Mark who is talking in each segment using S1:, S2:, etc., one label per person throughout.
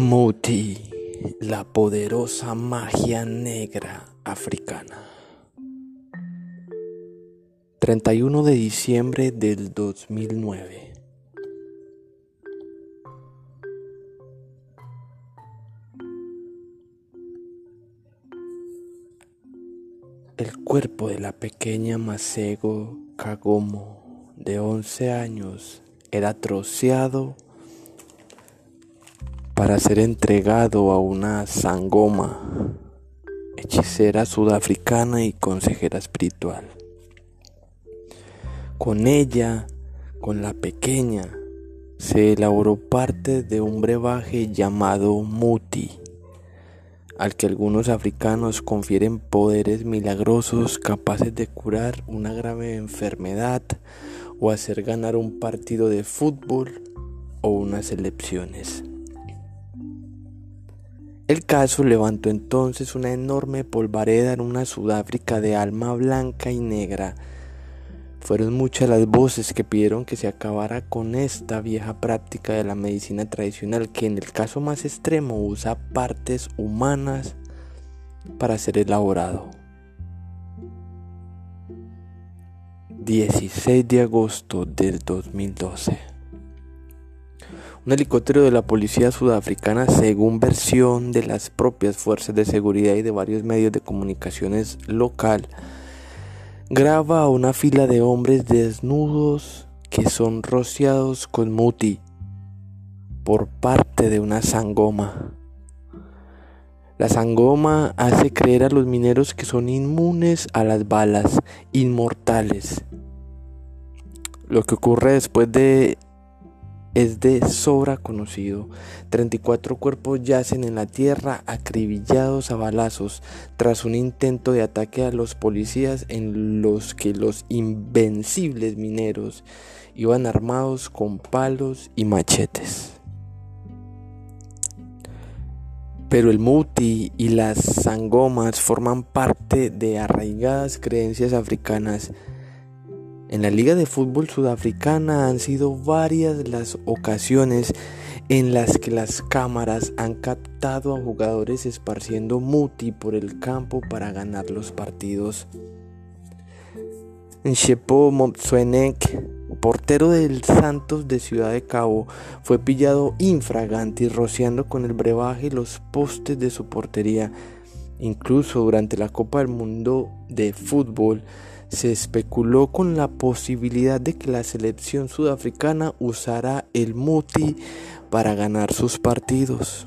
S1: Muti, la poderosa magia negra africana. 31 de diciembre del 2009. El cuerpo de la pequeña Masego Kagomo, de 11 años, era troceado para ser entregado a una sangoma, hechicera sudafricana y consejera espiritual. Con ella, con la pequeña, se elaboró parte de un brebaje llamado Muti, al que algunos africanos confieren poderes milagrosos capaces de curar una grave enfermedad o hacer ganar un partido de fútbol o unas elecciones. El caso levantó entonces una enorme polvareda en una Sudáfrica de alma blanca y negra. Fueron muchas las voces que pidieron que se acabara con esta vieja práctica de la medicina tradicional que en el caso más extremo usa partes humanas para ser elaborado. 16 de agosto del 2012 un helicóptero de la policía sudafricana, según versión de las propias fuerzas de seguridad y de varios medios de comunicaciones local, graba a una fila de hombres desnudos que son rociados con muti por parte de una sangoma. La sangoma hace creer a los mineros que son inmunes a las balas, inmortales. Lo que ocurre después de es de sobra conocido. 34 cuerpos yacen en la tierra acribillados a balazos tras un intento de ataque a los policías en los que los invencibles mineros iban armados con palos y machetes. Pero el muti y las sangomas forman parte de arraigadas creencias africanas en la Liga de Fútbol Sudafricana han sido varias las ocasiones en las que las cámaras han captado a jugadores esparciendo muti por el campo para ganar los partidos. Shepo Mopsuenek, portero del Santos de Ciudad de Cabo, fue pillado infragante y rociando con el brebaje los postes de su portería. Incluso durante la Copa del Mundo de Fútbol, se especuló con la posibilidad de que la selección sudafricana usara el muti para ganar sus partidos.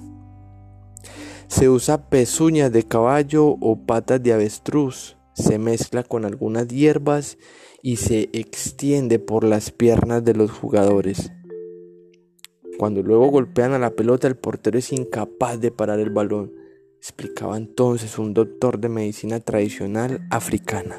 S1: Se usa pezuñas de caballo o patas de avestruz, se mezcla con algunas hierbas y se extiende por las piernas de los jugadores. Cuando luego golpean a la pelota el portero es incapaz de parar el balón, explicaba entonces un doctor de medicina tradicional africana.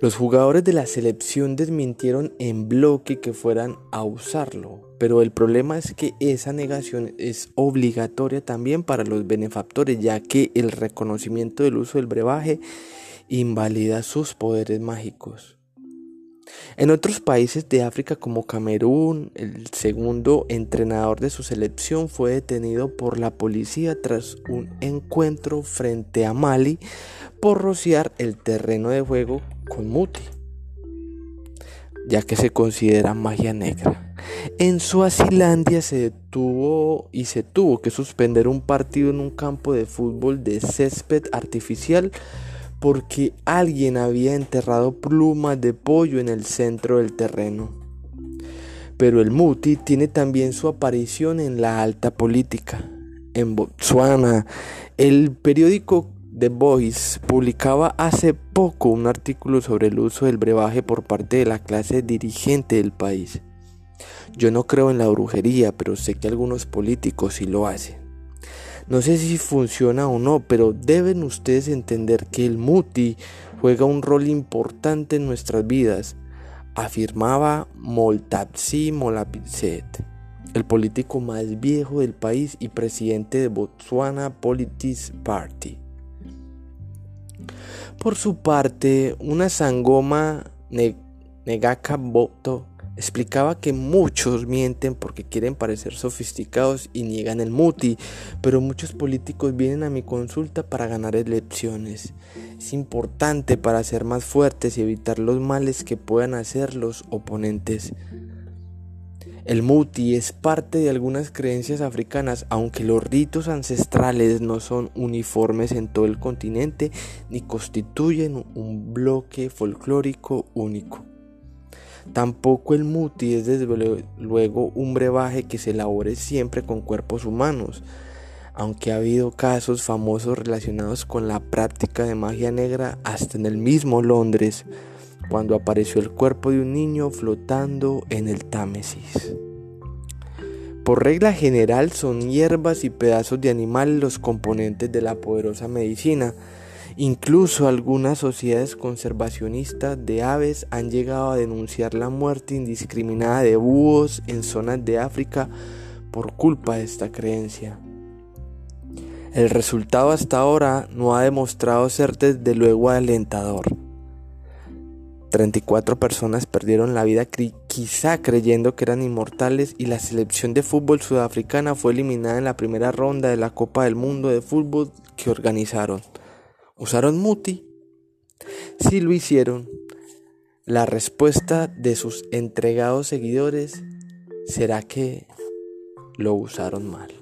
S1: Los jugadores de la selección desmintieron en bloque que fueran a usarlo, pero el problema es que esa negación es obligatoria también para los benefactores, ya que el reconocimiento del uso del brebaje invalida sus poderes mágicos. En otros países de África como Camerún, el segundo entrenador de su selección fue detenido por la policía tras un encuentro frente a Mali por rociar el terreno de juego con Muti, ya que se considera magia negra. En Suazilandia se detuvo y se tuvo que suspender un partido en un campo de fútbol de césped artificial porque alguien había enterrado plumas de pollo en el centro del terreno. Pero el Muti tiene también su aparición en la alta política. En Botswana, el periódico The Voice publicaba hace poco un artículo sobre el uso del brebaje por parte de la clase dirigente del país. Yo no creo en la brujería, pero sé que algunos políticos sí lo hacen. No sé si funciona o no, pero deben ustedes entender que el muti juega un rol importante en nuestras vidas, afirmaba Moltapsi Molapizet, el político más viejo del país y presidente de Botswana Politics Party. Por su parte, una sangoma Negaka Boto Explicaba que muchos mienten porque quieren parecer sofisticados y niegan el muti, pero muchos políticos vienen a mi consulta para ganar elecciones. Es importante para ser más fuertes y evitar los males que puedan hacer los oponentes. El muti es parte de algunas creencias africanas, aunque los ritos ancestrales no son uniformes en todo el continente ni constituyen un bloque folclórico único. Tampoco el muti es desde luego un brebaje que se elabore siempre con cuerpos humanos, aunque ha habido casos famosos relacionados con la práctica de magia negra hasta en el mismo Londres, cuando apareció el cuerpo de un niño flotando en el Támesis. Por regla general son hierbas y pedazos de animales los componentes de la poderosa medicina, Incluso algunas sociedades conservacionistas de aves han llegado a denunciar la muerte indiscriminada de búhos en zonas de África por culpa de esta creencia. El resultado hasta ahora no ha demostrado ser desde luego alentador. 34 personas perdieron la vida quizá creyendo que eran inmortales y la selección de fútbol sudafricana fue eliminada en la primera ronda de la Copa del Mundo de Fútbol que organizaron. ¿Usaron muti? Si lo hicieron, la respuesta de sus entregados seguidores será que lo usaron mal.